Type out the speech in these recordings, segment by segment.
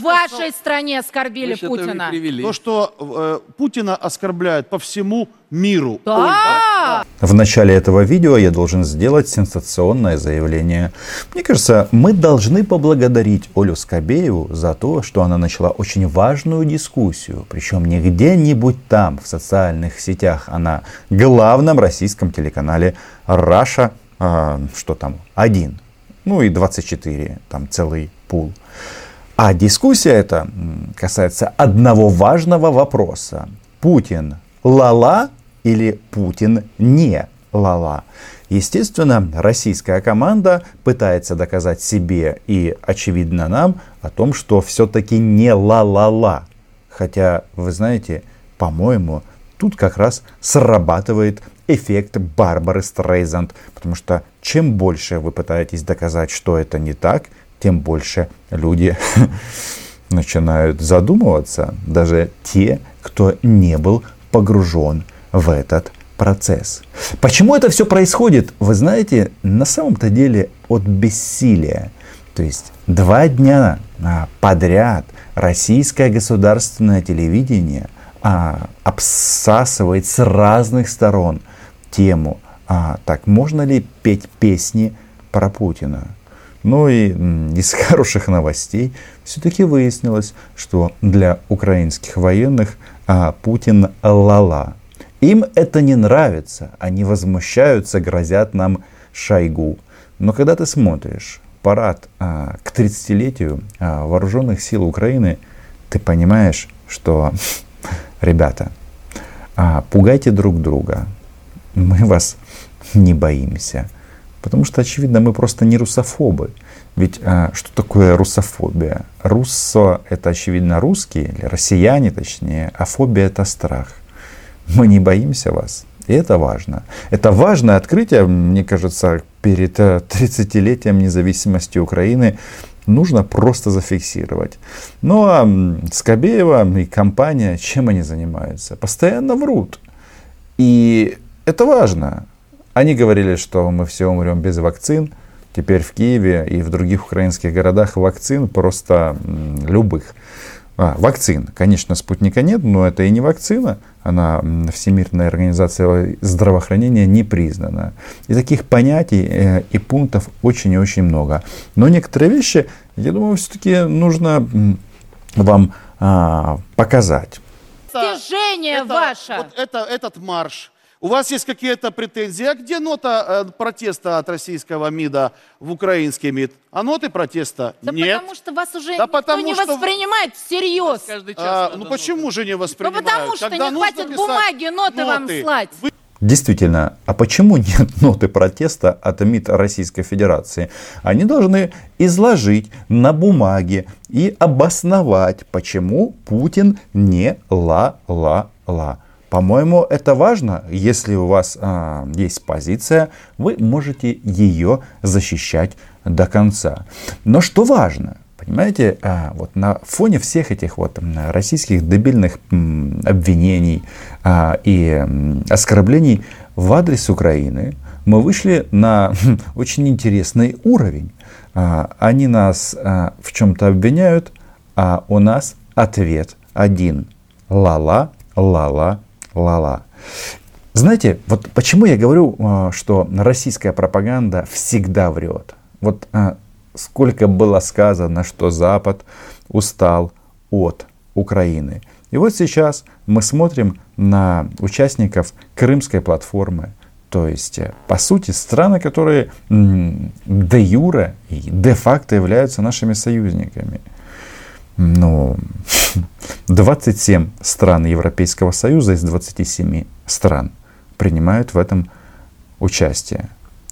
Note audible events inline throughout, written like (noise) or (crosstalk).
в вашей стране оскорбили Путина. То, что э, Путина оскорбляют по всему миру. Да. В начале этого видео я должен сделать сенсационное заявление. Мне кажется, мы должны поблагодарить Олю Скобееву за то, что она начала очень важную дискуссию. Причем не где-нибудь там, в социальных сетях, а на главном российском телеканале Раша, а, что там, один, ну и 24, там целый пул. А дискуссия эта касается одного важного вопроса. Путин лала или Путин не лала? Естественно, российская команда пытается доказать себе и, очевидно, нам о том, что все-таки не ла-ла-ла. Хотя, вы знаете, по-моему, тут как раз срабатывает эффект Барбары Стрейзанд. Потому что чем больше вы пытаетесь доказать, что это не так, тем больше люди (laughs) начинают задумываться. Даже те, кто не был погружен в этот процесс. Почему это все происходит? Вы знаете, на самом-то деле от бессилия. То есть два дня подряд российское государственное телевидение а, обсасывает с разных сторон тему, а, так можно ли петь песни про Путина. Ну и из (laughs) хороших новостей все-таки выяснилось, что для украинских военных а, Путин лала. Им это не нравится, они возмущаются, грозят нам Шойгу. Но когда ты смотришь парад а, к 30-летию а, вооруженных сил Украины, ты понимаешь, что, (laughs) ребята, а, пугайте друг друга, мы вас не боимся. Потому что, очевидно, мы просто не русофобы. Ведь а, что такое русофобия? Руссо — это, очевидно, русские, или россияне, точнее, а фобия — это страх. Мы не боимся вас. И это важно. Это важное открытие, мне кажется, перед э, 30-летием независимости Украины нужно просто зафиксировать. Ну а Скобеева и компания, чем они занимаются? Постоянно врут. И это важно. Они говорили, что мы все умрем без вакцин. Теперь в Киеве и в других украинских городах вакцин просто любых. А, вакцин, конечно, спутника нет, но это и не вакцина. Она Всемирная организация здравоохранения не признана. И таких понятий э, и пунктов очень и очень много. Но некоторые вещи, я думаю, все-таки нужно вам а, показать. Достижение Это- ваше. Вот это, этот марш. У вас есть какие-то претензии? А где нота э, протеста от российского МИДа в украинский МИД? А ноты протеста Да нет. потому что вас уже Да никто потому не что- воспринимает всерьез. Каждый час А, ну ноты. почему же не Ну воспринимают? потому что Когда не хватит бумаги, ноты, вам ноты. слать. Вы- Действительно, а почему нет (laughs) ноты протеста от МИД Российской Федерации? Они должны изложить на бумаге и обосновать, почему Путин не ла-ла-ла. По-моему, это важно. Если у вас а, есть позиция, вы можете ее защищать до конца. Но что важно? Понимаете, а, вот на фоне всех этих вот российских дебильных м, обвинений а, и м, оскорблений в адрес Украины мы вышли на хм, очень интересный уровень. А, Они нас а, в чем-то обвиняют, а у нас ответ один. Ла-ла, ла-ла, ла-ла. Знаете, вот почему я говорю, а, что российская пропаганда всегда врет. Вот а, сколько было сказано, что Запад устал от Украины. И вот сейчас мы смотрим на участников Крымской платформы, то есть, э, по сути, страны, которые де юре и де-факто являются нашими союзниками. Ну, 27 стран Европейского Союза из 27 стран принимают в этом участие.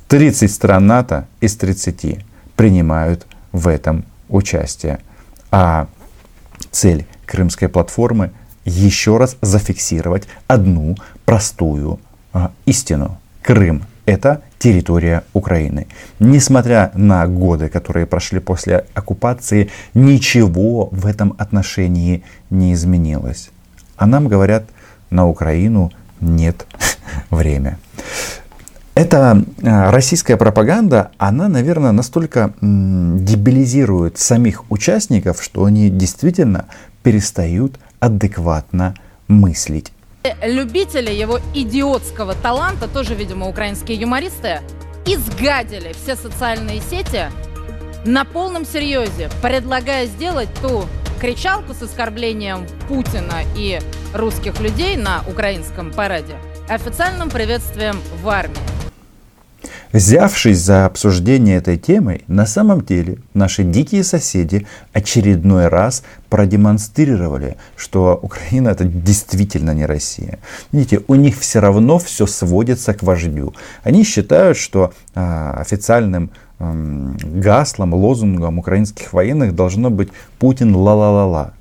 30 стран НАТО из 30 принимают в этом участие. А цель Крымской платформы еще раз зафиксировать одну простую а, истину. Крым – это территория Украины. Несмотря на годы, которые прошли после оккупации, ничего в этом отношении не изменилось. А нам говорят, на Украину нет (laughs) время. Эта э, российская пропаганда, она, наверное, настолько дебилизирует самих участников, что они действительно перестают адекватно мыслить. Любители его идиотского таланта, тоже, видимо, украинские юмористы, изгадили все социальные сети на полном серьезе, предлагая сделать ту кричалку с оскорблением Путина и русских людей на украинском параде официальным приветствием в армии. Взявшись за обсуждение этой темы, на самом деле наши дикие соседи очередной раз продемонстрировали, что Украина это действительно не Россия. Видите, у них все равно все сводится к вождю. Они считают, что а, официальным м, гаслом, лозунгом украинских военных должно быть Путин ла-ла-ла-ла.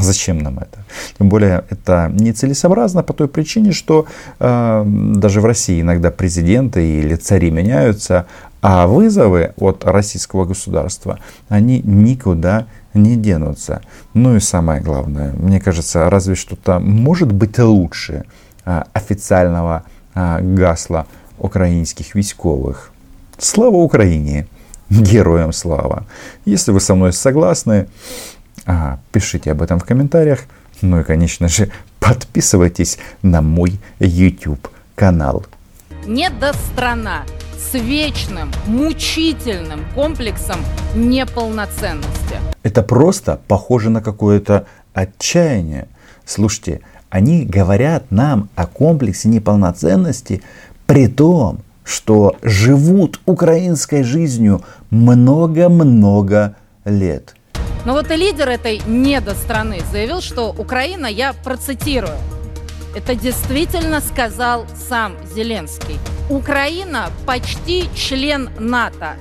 Зачем нам это? Тем более это нецелесообразно по той причине, что э, даже в России иногда президенты или цари меняются, а вызовы от российского государства, они никуда не денутся. Ну и самое главное, мне кажется, разве что-то может быть лучше э, официального э, гасла украинских військовых. Слава Украине! Героям слава! Если вы со мной согласны, а, пишите об этом в комментариях. Ну и, конечно же, (laughs) подписывайтесь на мой YouTube канал. Недострана с вечным, мучительным комплексом неполноценности. Это просто похоже на какое-то отчаяние. Слушайте, они говорят нам о комплексе неполноценности при том, что живут украинской жизнью много-много лет. Но вот и лидер этой недостраны заявил, что Украина, я процитирую, это действительно сказал сам Зеленский. Украина почти член НАТО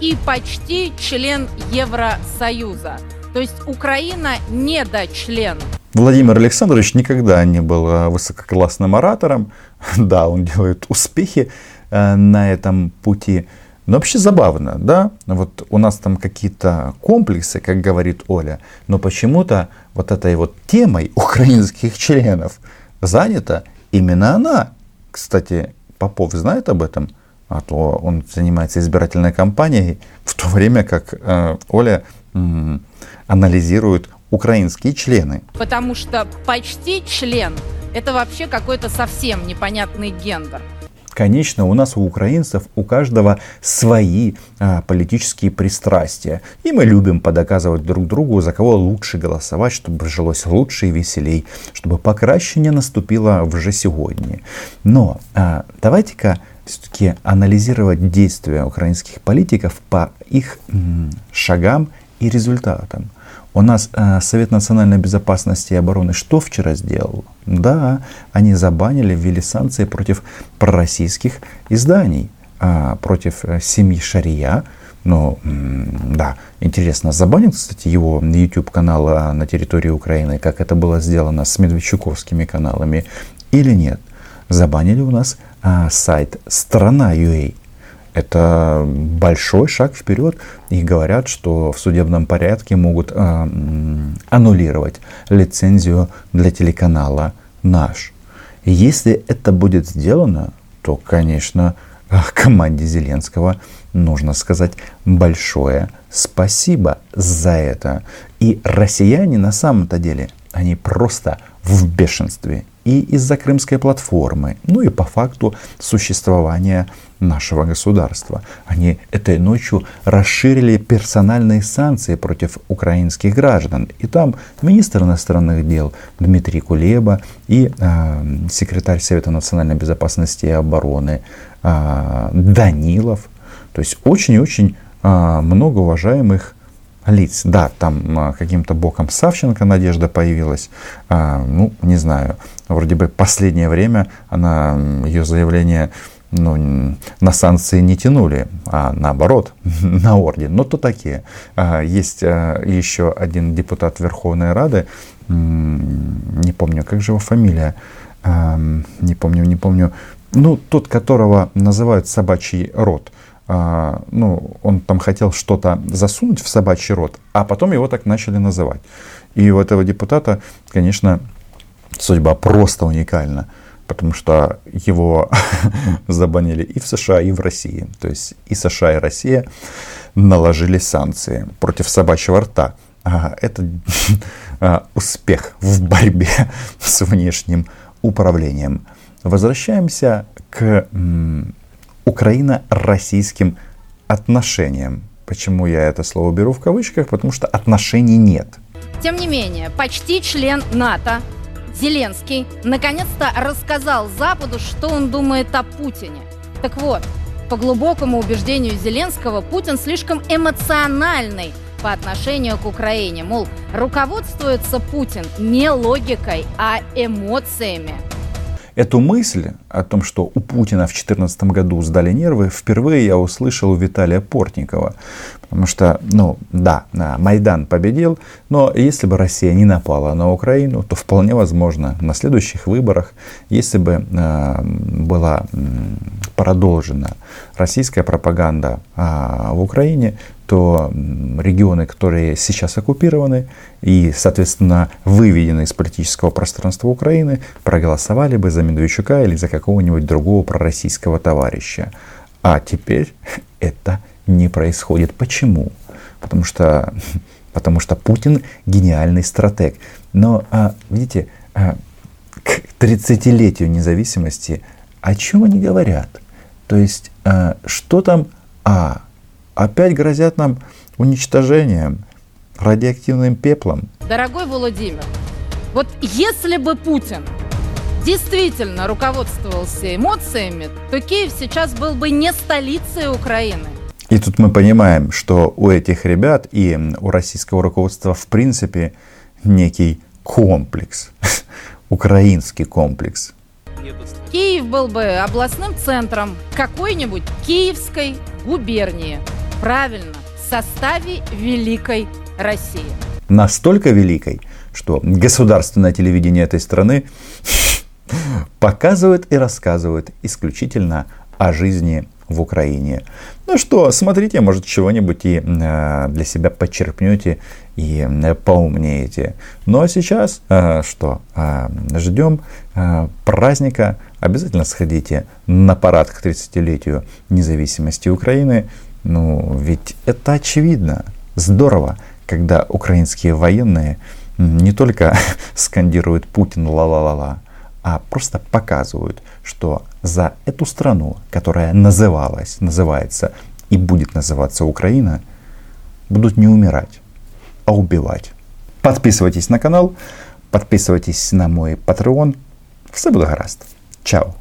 и почти член Евросоюза. То есть Украина недочлен. Владимир Александрович никогда не был э, высококлассным оратором. (laughs) Да, он делает успехи э, на этом пути. Но вообще забавно, да? Вот у нас там какие-то комплексы, как говорит Оля, но почему-то вот этой вот темой украинских членов занята именно она. Кстати, Попов знает об этом, а то он занимается избирательной кампанией, в то время как э, Оля э, анализирует украинские члены. Потому что почти член – это вообще какой-то совсем непонятный гендер. Конечно, у нас у украинцев у каждого свои а, политические пристрастия. И мы любим подоказывать друг другу, за кого лучше голосовать, чтобы жилось лучше и веселей, чтобы покращение наступило уже сегодня. Но а, давайте-ка все-таки анализировать действия украинских политиков по их м, шагам и результатам. У нас э, Совет национальной безопасности и обороны что вчера сделал? Да, они забанили, ввели санкции против пророссийских изданий, э, против э, семьи Шария. Ну, да, интересно, забанил, кстати, его YouTube канал э, на территории Украины, как это было сделано с медведчуковскими каналами, или нет? Забанили у нас э, сайт страна.ua. Это большой шаг вперед. И говорят, что в судебном порядке могут э, аннулировать лицензию для телеканала «Наш». Если это будет сделано, то, конечно, (laughs) команде Зеленского нужно сказать большое спасибо за это. И россияне на самом-то деле, они просто в бешенстве и из-за крымской платформы, ну и по факту существования нашего государства. Они этой ночью расширили персональные санкции против украинских граждан. И там министр иностранных дел Дмитрий Кулеба и э, секретарь Совета национальной безопасности и обороны э, Данилов. То есть очень-очень э, много уважаемых лиц. Да, там а, каким-то боком Савченко Надежда появилась. А, ну, не знаю. Вроде бы последнее время она, ее заявление ну, на санкции не тянули, а наоборот, (laughs) на орден. Но то такие. А, есть а, еще один депутат Верховной Рады, не помню, как же его фамилия, не помню, не помню. Ну, тот, которого называют собачий род. А, ну, он там хотел что-то засунуть в собачий рот, а потом его так начали называть. И у этого депутата, конечно, судьба просто уникальна. потому что его (laughs) забанили и в США, и в России. То есть и США, и Россия наложили санкции против собачьего рта. Это (laughs) а, успех в борьбе (laughs) с внешним управлением. Возвращаемся к украино-российским отношениям. Почему я это слово беру в кавычках? Потому что отношений нет. Тем не менее, почти член НАТО Зеленский наконец-то рассказал Западу, что он думает о Путине. Так вот, по глубокому убеждению Зеленского, Путин слишком эмоциональный по отношению к Украине. Мол, руководствуется Путин не логикой, а эмоциями. Эту мысль о том, что у Путина в 2014 году сдали нервы, впервые я услышал у Виталия Портникова. Потому что, ну да, Майдан победил, но если бы Россия не напала на Украину, то вполне возможно на следующих выборах, если бы э, была продолжена российская пропаганда э, в Украине, то регионы, которые сейчас оккупированы и, соответственно, выведены из политического пространства Украины, проголосовали бы за Медведчука или за какого-нибудь другого пророссийского товарища. А теперь (laughs) это не происходит. Почему? Потому что, (laughs) потому что Путин гениальный стратег. Но, а, видите, а, к 30-летию независимости о чем они говорят? То есть, а, что там, а, опять грозят нам уничтожением, радиоактивным пеплом. Дорогой Владимир, вот если бы Путин действительно руководствовался эмоциями, то Киев сейчас был бы не столицей Украины. И тут мы понимаем, что у этих ребят и у российского руководства в принципе некий комплекс, (laughs) украинский комплекс. Киев был бы областным центром какой-нибудь киевской губернии. Правильно, в составе Великой России. Настолько великой, что государственное телевидение этой страны (laughs) показывает и рассказывает исключительно о жизни в Украине. Ну что, смотрите, может чего-нибудь и э, для себя подчерпнете и э, поумнеете. Ну а сейчас э, что? Ждем праздника. Обязательно сходите на парад к 30-летию независимости Украины. Ну, ведь это очевидно. Здорово, когда украинские военные не только (laughs) скандируют Путин ла-ла-ла-ла, а просто показывают, что за эту страну, которая называлась, называется и будет называться Украина, будут не умирать, а убивать. Подписывайтесь на канал, подписывайтесь на мой Patreon. Все буде гаразд. Чао!